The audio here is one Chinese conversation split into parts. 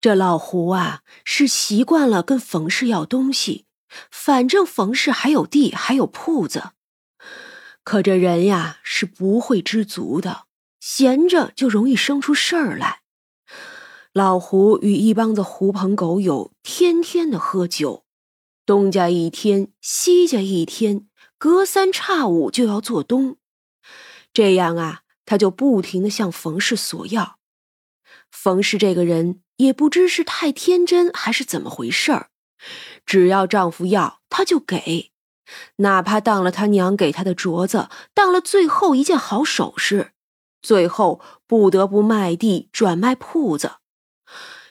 这老胡啊，是习惯了跟冯氏要东西，反正冯氏还有地，还有铺子。可这人呀，是不会知足的，闲着就容易生出事儿来。老胡与一帮子狐朋狗友天天的喝酒，东家一天，西家一天，隔三差五就要做东。这样啊，他就不停的向冯氏索要。冯氏这个人。也不知是太天真还是怎么回事儿，只要丈夫要，她就给，哪怕当了她娘给她的镯子，当了最后一件好首饰，最后不得不卖地转卖铺子。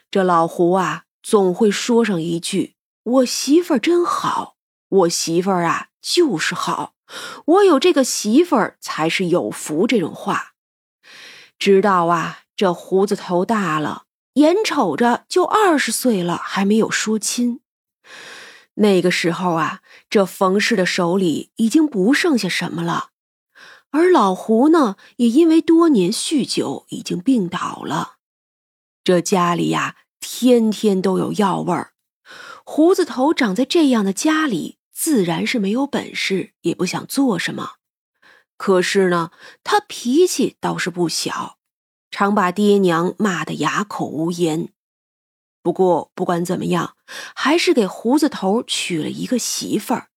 这老胡啊，总会说上一句：“我媳妇儿真好，我媳妇儿啊就是好，我有这个媳妇儿才是有福。”这种话，直到啊这胡子头大了。眼瞅着就二十岁了，还没有说亲。那个时候啊，这冯氏的手里已经不剩下什么了，而老胡呢，也因为多年酗酒，已经病倒了。这家里呀，天天都有药味儿。胡子头长在这样的家里，自然是没有本事，也不想做什么。可是呢，他脾气倒是不小。常把爹娘骂得哑口无言。不过不管怎么样，还是给胡子头娶了一个媳妇儿。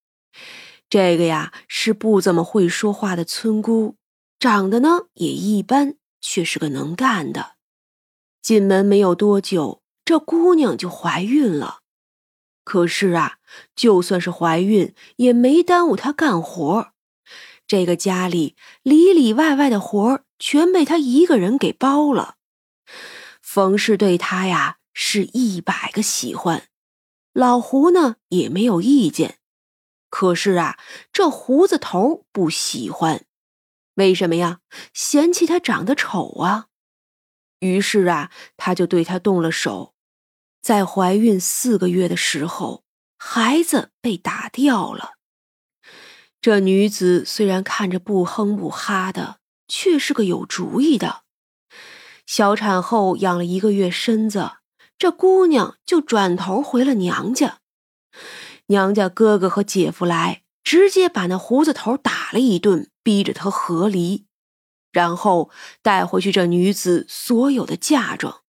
这个呀是不怎么会说话的村姑，长得呢也一般，却是个能干的。进门没有多久，这姑娘就怀孕了。可是啊，就算是怀孕，也没耽误她干活。这个家里里里外外的活。全被他一个人给包了。冯氏对他呀是一百个喜欢，老胡呢也没有意见。可是啊，这胡子头不喜欢，为什么呀？嫌弃他长得丑啊。于是啊，他就对他动了手。在怀孕四个月的时候，孩子被打掉了。这女子虽然看着不哼不哈的。却是个有主意的。小产后养了一个月身子，这姑娘就转头回了娘家。娘家哥哥和姐夫来，直接把那胡子头打了一顿，逼着他和离，然后带回去这女子所有的嫁妆。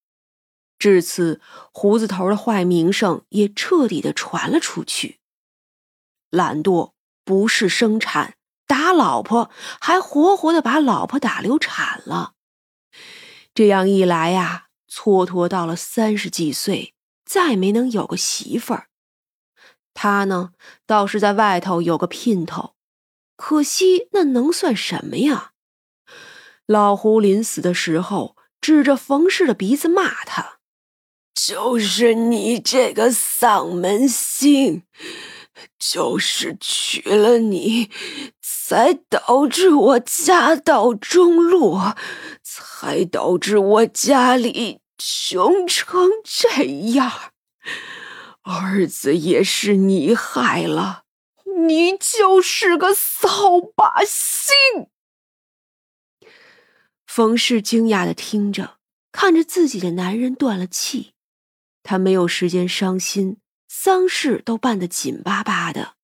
至此，胡子头的坏名声也彻底的传了出去。懒惰，不是生产。打老婆，还活活的把老婆打流产了。这样一来呀，蹉跎到了三十几岁，再没能有个媳妇儿。他呢，倒是在外头有个姘头，可惜那能算什么呀？老胡临死的时候，指着冯氏的鼻子骂他：“就是你这个丧门星，就是娶了你。”才导致我家道中落，才导致我家里穷成这样。儿子也是你害了，你就是个扫把星。冯氏惊讶的听着，看着自己的男人断了气，他没有时间伤心，丧事都办得紧巴巴的。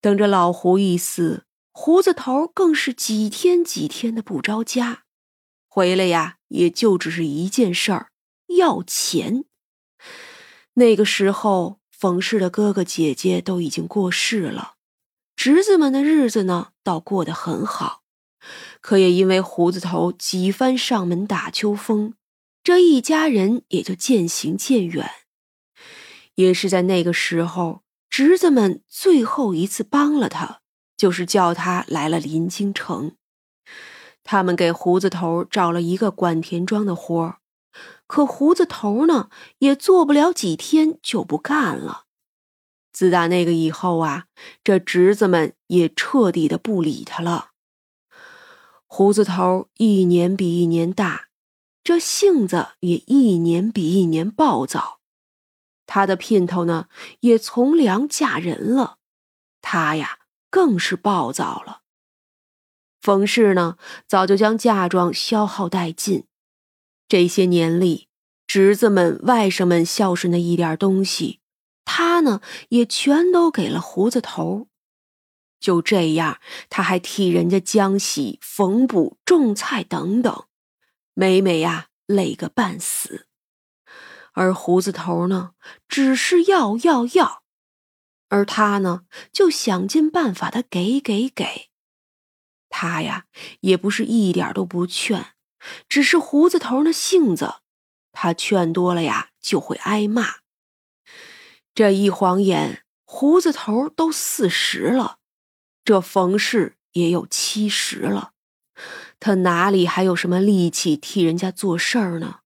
等着老胡一死。胡子头更是几天几天的不着家，回来呀，也就只是一件事儿，要钱。那个时候，冯氏的哥哥姐姐都已经过世了，侄子们的日子呢，倒过得很好。可也因为胡子头几番上门打秋风，这一家人也就渐行渐远。也是在那个时候，侄子们最后一次帮了他。就是叫他来了临京城，他们给胡子头找了一个管田庄的活儿，可胡子头呢也做不了几天就不干了。自打那个以后啊，这侄子们也彻底的不理他了。胡子头一年比一年大，这性子也一年比一年暴躁。他的姘头呢也从良嫁人了，他呀。更是暴躁了。冯氏呢，早就将嫁妆消耗殆尽。这些年里，侄子们、外甥们孝顺的一点东西，他呢也全都给了胡子头。就这样，他还替人家浆洗、缝补、种菜等等，每每呀累个半死。而胡子头呢，只是要要要，而他呢，就想尽办法的给给给。他呀，也不是一点都不劝，只是胡子头那性子，他劝多了呀，就会挨骂。这一晃眼，胡子头都四十了，这冯氏也有七十了，他哪里还有什么力气替人家做事儿呢？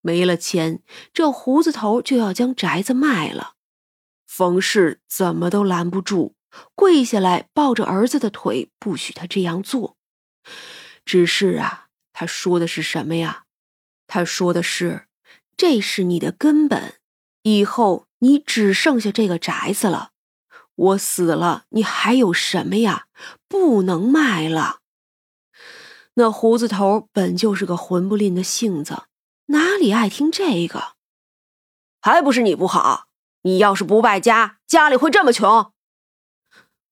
没了钱，这胡子头就要将宅子卖了。冯氏怎么都拦不住，跪下来抱着儿子的腿，不许他这样做。只是啊，他说的是什么呀？他说的是：“这是你的根本，以后你只剩下这个宅子了。我死了，你还有什么呀？不能卖了。”那胡子头本就是个混不吝的性子。哪里爱听这个？还不是你不好！你要是不败家，家里会这么穷？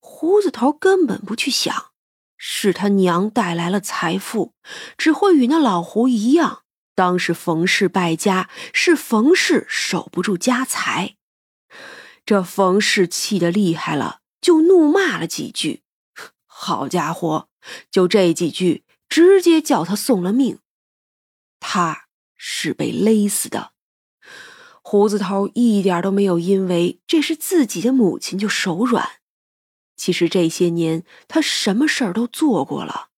胡子头根本不去想，是他娘带来了财富，只会与那老胡一样，当是冯氏败家，是冯氏守不住家财。这冯氏气得厉害了，就怒骂了几句。好家伙，就这几句，直接叫他送了命。他。是被勒死的，胡子头一点都没有因为这是自己的母亲就手软。其实这些年他什么事儿都做过了，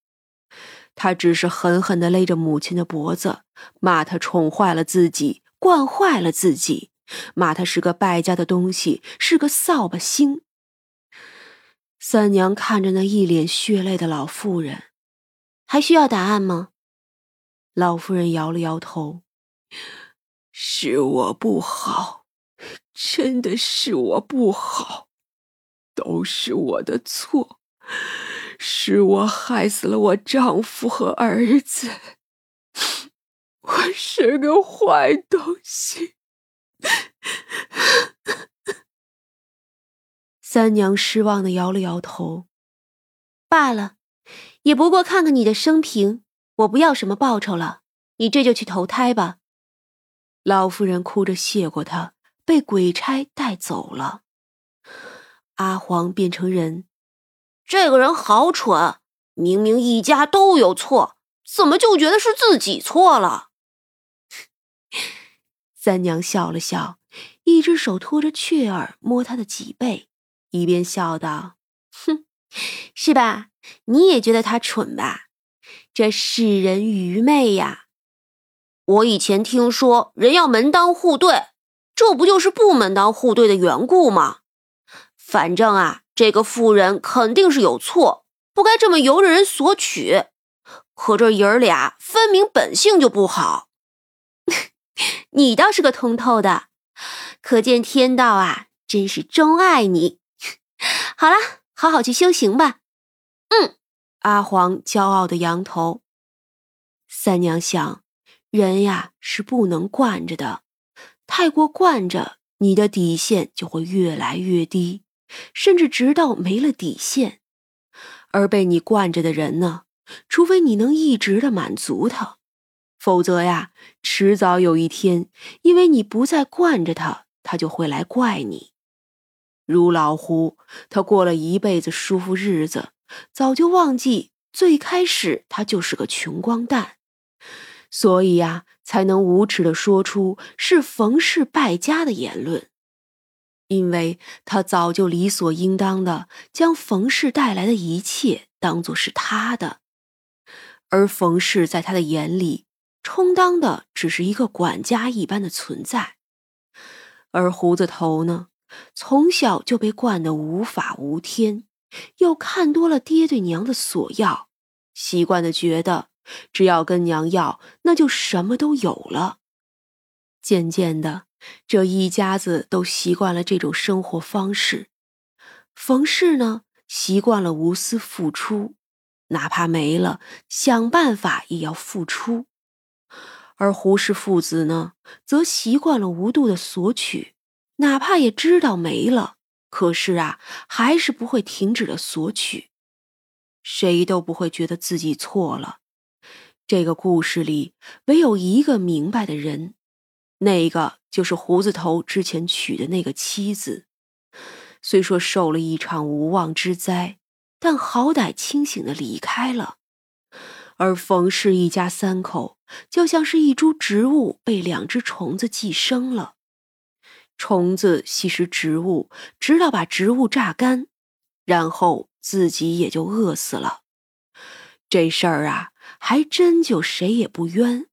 他只是狠狠的勒着母亲的脖子，骂他宠坏了自己，惯坏了自己，骂他是个败家的东西，是个扫把星。三娘看着那一脸血泪的老妇人，还需要答案吗？老夫人摇了摇头：“是我不好，真的是我不好，都是我的错，是我害死了我丈夫和儿子，我是个坏东西。”三娘失望的摇了摇头：“罢了，也不过看看你的生平。”我不要什么报酬了，你这就去投胎吧。老妇人哭着谢过他，被鬼差带走了。阿黄变成人，这个人好蠢，明明一家都有错，怎么就觉得是自己错了？三娘笑了笑，一只手托着雀儿摸他的脊背，一边笑道：“哼，是吧？你也觉得他蠢吧？”这世人愚昧呀！我以前听说人要门当户对，这不就是不门当户对的缘故吗？反正啊，这个妇人肯定是有错，不该这么由着人索取。可这爷儿俩分明本性就不好。你倒是个通透的，可见天道啊，真是钟爱你。好了，好好去修行吧。嗯。阿黄骄傲的扬头。三娘想，人呀是不能惯着的，太过惯着，你的底线就会越来越低，甚至直到没了底线。而被你惯着的人呢，除非你能一直的满足他，否则呀，迟早有一天，因为你不再惯着他，他就会来怪你。如老胡，他过了一辈子舒服日子。早就忘记最开始他就是个穷光蛋，所以呀，才能无耻的说出是冯氏败家的言论。因为他早就理所应当的将冯氏带来的一切当做是他的，而冯氏在他的眼里充当的只是一个管家一般的存在。而胡子头呢，从小就被惯得无法无天。又看多了爹对娘的索要，习惯的觉得只要跟娘要，那就什么都有了。渐渐的，这一家子都习惯了这种生活方式。冯氏呢，习惯了无私付出，哪怕没了，想办法也要付出。而胡氏父子呢，则习惯了无度的索取，哪怕也知道没了，可是啊，还是不会停止的索取。谁都不会觉得自己错了。这个故事里唯有一个明白的人，那个就是胡子头之前娶的那个妻子。虽说受了一场无妄之灾，但好歹清醒的离开了。而冯氏一家三口就像是一株植物被两只虫子寄生了，虫子吸食植物，直到把植物榨干，然后自己也就饿死了。这事儿啊，还真就谁也不冤。